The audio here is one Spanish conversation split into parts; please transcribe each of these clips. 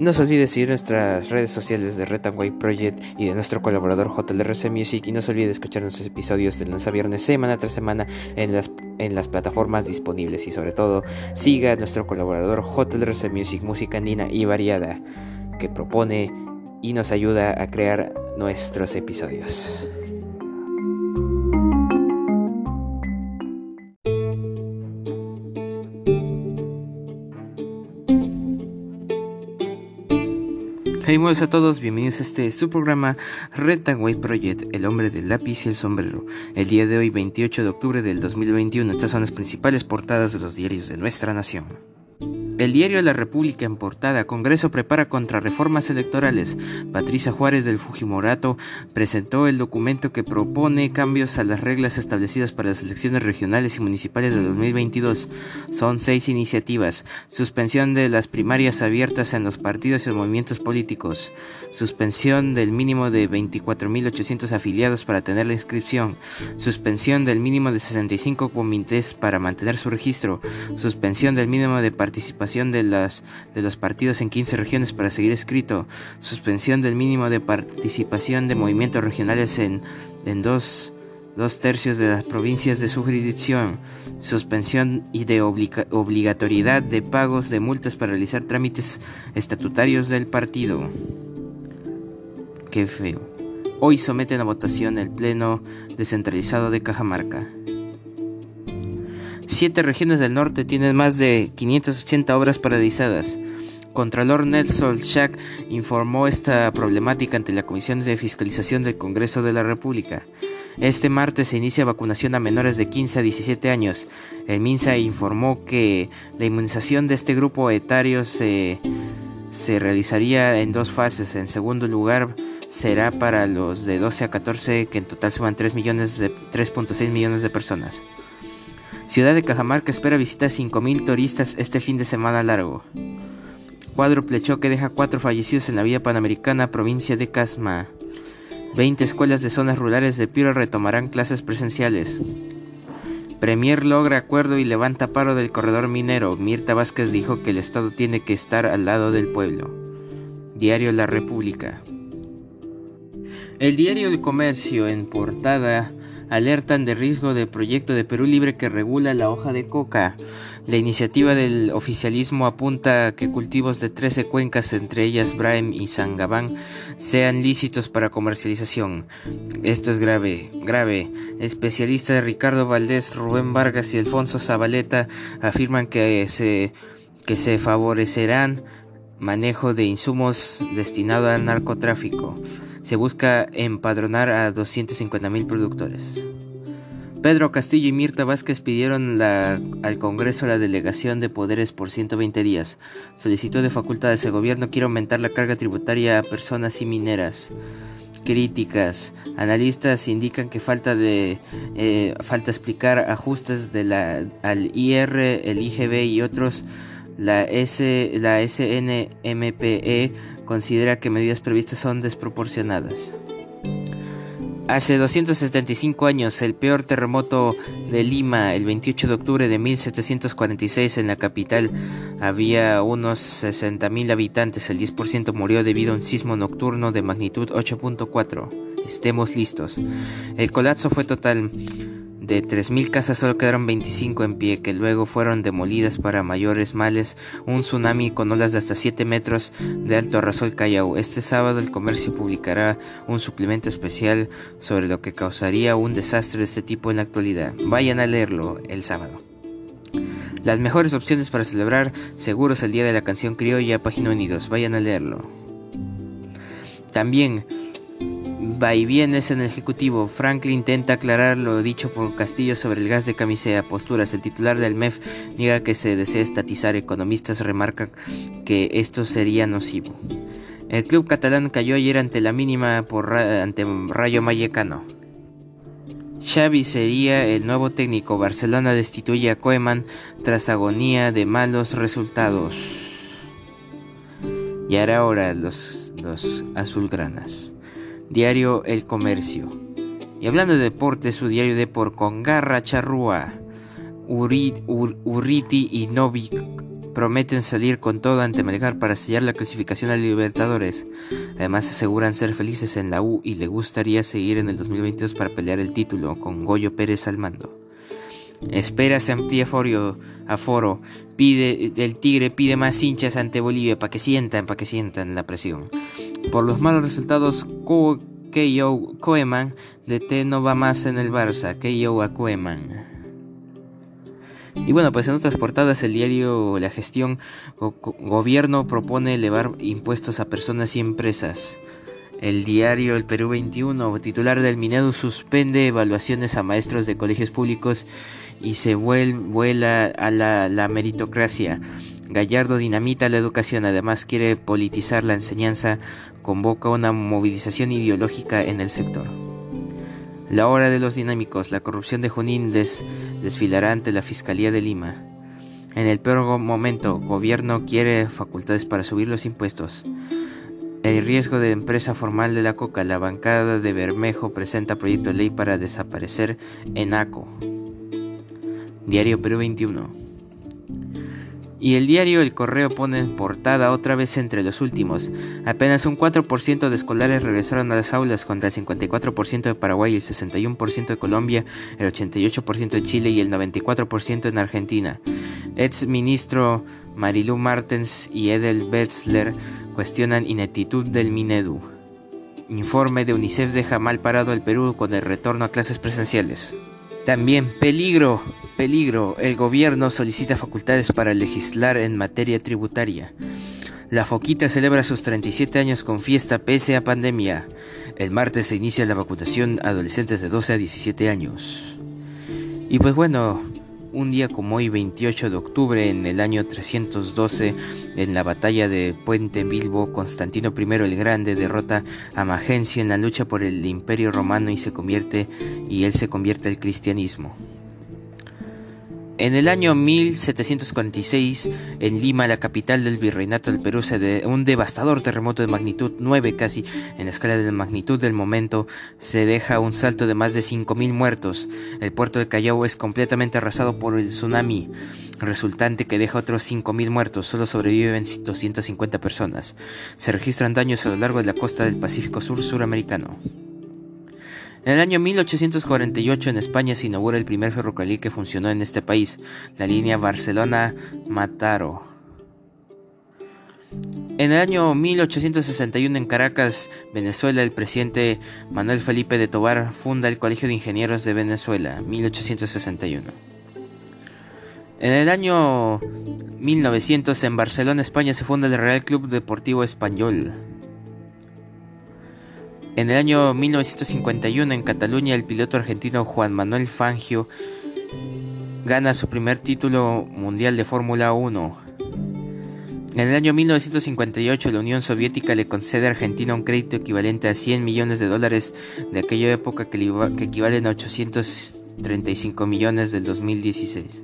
No se olvide seguir nuestras redes sociales de White Project y de nuestro colaborador JLRC Music. Y no se olvide escuchar nuestros episodios de lunes a viernes semana tras semana en las, en las plataformas disponibles. Y sobre todo siga a nuestro colaborador JLRC Music, música andina y variada que propone y nos ayuda a crear nuestros episodios. Hey, buenos a todos, bienvenidos a este su programa White Project, el hombre del lápiz y el sombrero. El día de hoy, 28 de octubre del 2021, estas son las principales portadas de los diarios de nuestra nación. El diario La República en portada, Congreso prepara contrarreformas electorales. Patricia Juárez del Fujimorato presentó el documento que propone cambios a las reglas establecidas para las elecciones regionales y municipales de 2022. Son seis iniciativas. Suspensión de las primarias abiertas en los partidos y movimientos políticos. Suspensión del mínimo de 24.800 afiliados para tener la inscripción. Suspensión del mínimo de 65 comités para mantener su registro. Suspensión del mínimo de participación de, las, de los partidos en 15 regiones para seguir escrito, suspensión del mínimo de participación de movimientos regionales en, dos, dos tercios de las provincias de su jurisdicción, suspensión y de obligatoriedad de pagos de multas para realizar trámites estatutarios del partido. Qué feo. Hoy someten a votación el Pleno descentralizado de Cajamarca. Siete regiones del norte tienen más de 580 obras paralizadas. Contralor Nelson Schack informó esta problemática ante la Comisión de Fiscalización del Congreso de la República. Este martes se inicia vacunación a menores de 15 a 17 años. El MINSA informó que la inmunización de este grupo etario se, se realizaría en dos fases. En segundo lugar, será para los de 12 a 14, que en total suman 3 millones 3.6 millones de personas. Ciudad de Cajamarca espera visitar 5.000 turistas este fin de semana largo. Cuádruple choque deja cuatro fallecidos en la vía panamericana, provincia de Casma. 20 escuelas de zonas rurales de Piro retomarán clases presenciales. Premier logra acuerdo y levanta paro del corredor minero. Mirta Vázquez dijo que el Estado tiene que estar al lado del pueblo. Diario La República. El diario El Comercio en portada alertan de riesgo del proyecto de Perú Libre que regula la hoja de coca. La iniciativa del oficialismo apunta que cultivos de 13 cuencas, entre ellas Braem y Sangabán, sean lícitos para comercialización. Esto es grave, grave. Especialistas Ricardo Valdés, Rubén Vargas y Alfonso Zabaleta afirman que se, que se favorecerán manejo de insumos destinados al narcotráfico se busca empadronar a 250.000 productores. Pedro Castillo y Mirta Vázquez pidieron al Congreso la delegación de poderes por 120 días. Solicitud de facultades. El gobierno quiere aumentar la carga tributaria a personas y mineras. Críticas. Analistas indican que falta de eh, falta explicar ajustes de la, al IR, el IGB y otros. La, S, la SNMPE considera que medidas previstas son desproporcionadas. Hace 275 años, el peor terremoto de Lima, el 28 de octubre de 1746 en la capital, había unos 60.000 habitantes, el 10% murió debido a un sismo nocturno de magnitud 8.4. Estemos listos. El colapso fue total. De 3.000 casas solo quedaron 25 en pie, que luego fueron demolidas para mayores males. Un tsunami con olas de hasta 7 metros de alto arrasó el Callao. Este sábado el comercio publicará un suplemento especial sobre lo que causaría un desastre de este tipo en la actualidad. Vayan a leerlo el sábado. Las mejores opciones para celebrar seguros el Día de la Canción Criolla, Página Unidos. Vayan a leerlo. También va y vienes en el Ejecutivo. Franklin intenta aclarar lo dicho por Castillo sobre el gas de camisea. Posturas. El titular del MEF niega que se desee estatizar. Economistas remarcan que esto sería nocivo. El club catalán cayó ayer ante la mínima por ante Rayo Mayecano. Xavi sería el nuevo técnico. Barcelona destituye a Koeman tras agonía de malos resultados. Y ahora los, los azulgranas. Diario El Comercio. Y hablando de deportes, su diario de por Congarra Charrúa, Urriti y Novik prometen salir con todo ante Melgar para sellar la clasificación a Libertadores. Además aseguran ser felices en la U y le gustaría seguir en el 2022 para pelear el título con Goyo Pérez al mando. Espera se amplía aforo, pide, el Tigre pide más hinchas ante Bolivia para que sientan, para que sientan la presión. Por los malos resultados, Keio Koeman de T no va más en el Barça, Keio a Koeman. Y bueno, pues en otras portadas el diario La Gestión Gobierno propone elevar impuestos a personas y empresas. El diario El Perú 21, titular del Minedu, suspende evaluaciones a maestros de colegios públicos y se vuela a la, meritocracia. Gallardo dinamita la educación, además quiere politizar la enseñanza, convoca una movilización ideológica en el sector. La hora de los dinámicos, la corrupción de Junín desfilará ante la Fiscalía de Lima. En el peor momento, gobierno quiere facultades para subir los impuestos. El riesgo de empresa formal de la coca. La bancada de Bermejo presenta proyecto de ley para desaparecer ENACO. Diario Perú 21. Y el diario El Correo pone en portada otra vez entre los últimos. Apenas un 4% de escolares regresaron a las aulas contra el 54% de Paraguay, el 61% de Colombia, el 88% de Chile y el 94% en Argentina. Ex ministro Marilu Martens y Edel Betzler cuestionan ineptitud del Minedu. Informe de UNICEF deja mal parado el Perú con el retorno a clases presenciales. También peligro, peligro, el gobierno solicita facultades para legislar en materia tributaria. La Foquita celebra sus 37 años con fiesta pese a pandemia. El martes se inicia la vacunación a adolescentes de 12 a 17 años. Y pues bueno, un día como hoy, 28 de octubre, en el año 312, en la batalla de Puente Bilbo, Constantino I el Grande derrota a Magencio en la lucha por el Imperio Romano y se convierte y él se convierte al cristianismo. En el año 1746, en Lima, la capital del virreinato del Perú, se de un devastador terremoto de magnitud 9 casi en la escala de magnitud del momento, se deja un salto de más de 5.000 muertos. El puerto de Callao es completamente arrasado por el tsunami resultante que deja otros 5.000 muertos. Solo sobreviven 250 personas. Se registran daños a lo largo de la costa del Pacífico Sur suramericano. En el año 1848 en España se inaugura el primer ferrocarril que funcionó en este país, la línea Barcelona-Mataro. En el año 1861 en Caracas, Venezuela, el presidente Manuel Felipe de Tobar funda el Colegio de Ingenieros de Venezuela, 1861. En el año 1900 en Barcelona, España, se funda el Real Club Deportivo Español. En el año 1951 en Cataluña el piloto argentino Juan Manuel Fangio gana su primer título mundial de Fórmula 1. En el año 1958 la Unión Soviética le concede a Argentina un crédito equivalente a 100 millones de dólares de aquella época que, equivalen a 835 millones del 2016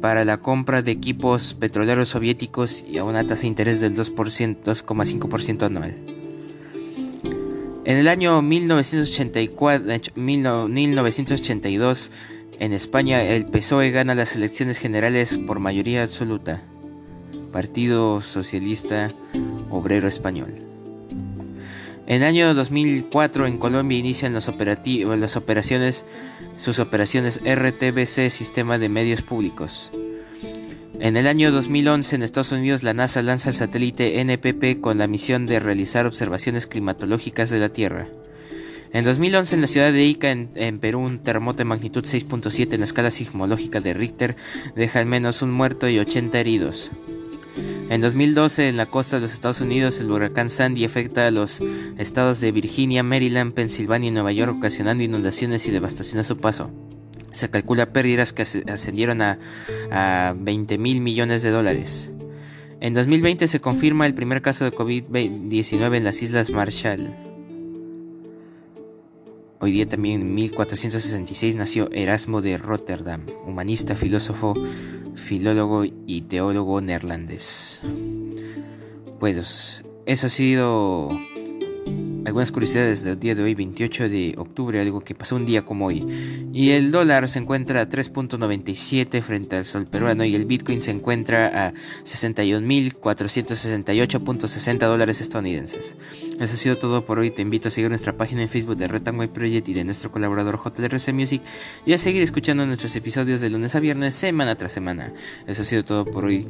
para la compra de equipos petroleros soviéticos y a una tasa de interés del 2,5% anual. En el año 1984, 1982, en España, el PSOE gana las elecciones generales por mayoría absoluta. Partido Socialista Obrero Español. En el año 2004 en Colombia inician las operaciones, sus operaciones RTBC, Sistema de Medios Públicos. En el año 2011 en Estados Unidos la NASA lanza el satélite NPP con la misión de realizar observaciones climatológicas de la Tierra. En 2011 en la ciudad de Ica, en, Perú, un terremoto de magnitud 6.7 en la escala sismológica de Richter deja al menos un muerto y 80 heridos. En 2012 en la costa de los Estados Unidos el huracán Sandy afecta a los estados de Virginia, Maryland, Pensilvania y Nueva York ocasionando inundaciones y devastación a su paso. Se calcula pérdidas que ascendieron a, a 20 mil millones de dólares. En 2020 se confirma el primer caso de COVID-19 en las Islas Marshall. Hoy día también en 1466 nació Erasmo de Rotterdam, humanista, filósofo, filólogo y teólogo neerlandés. Pues eso ha sido algunas curiosidades del día de hoy, 28 de octubre, algo que pasó un día como hoy. Y el dólar se encuentra a 3.97 frente al sol peruano y el Bitcoin se encuentra a 61.468.60 dólares estadounidenses. Eso ha sido todo por hoy. Te invito a seguir nuestra página en Facebook de Retanway Project y de nuestro colaborador JRC Music y a seguir escuchando nuestros episodios de lunes a viernes, semana tras semana. Eso ha sido todo por hoy.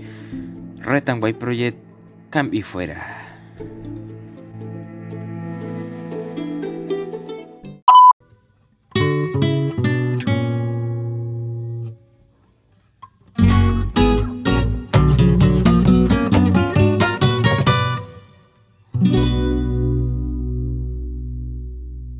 Retanway Project, cambio y fuera.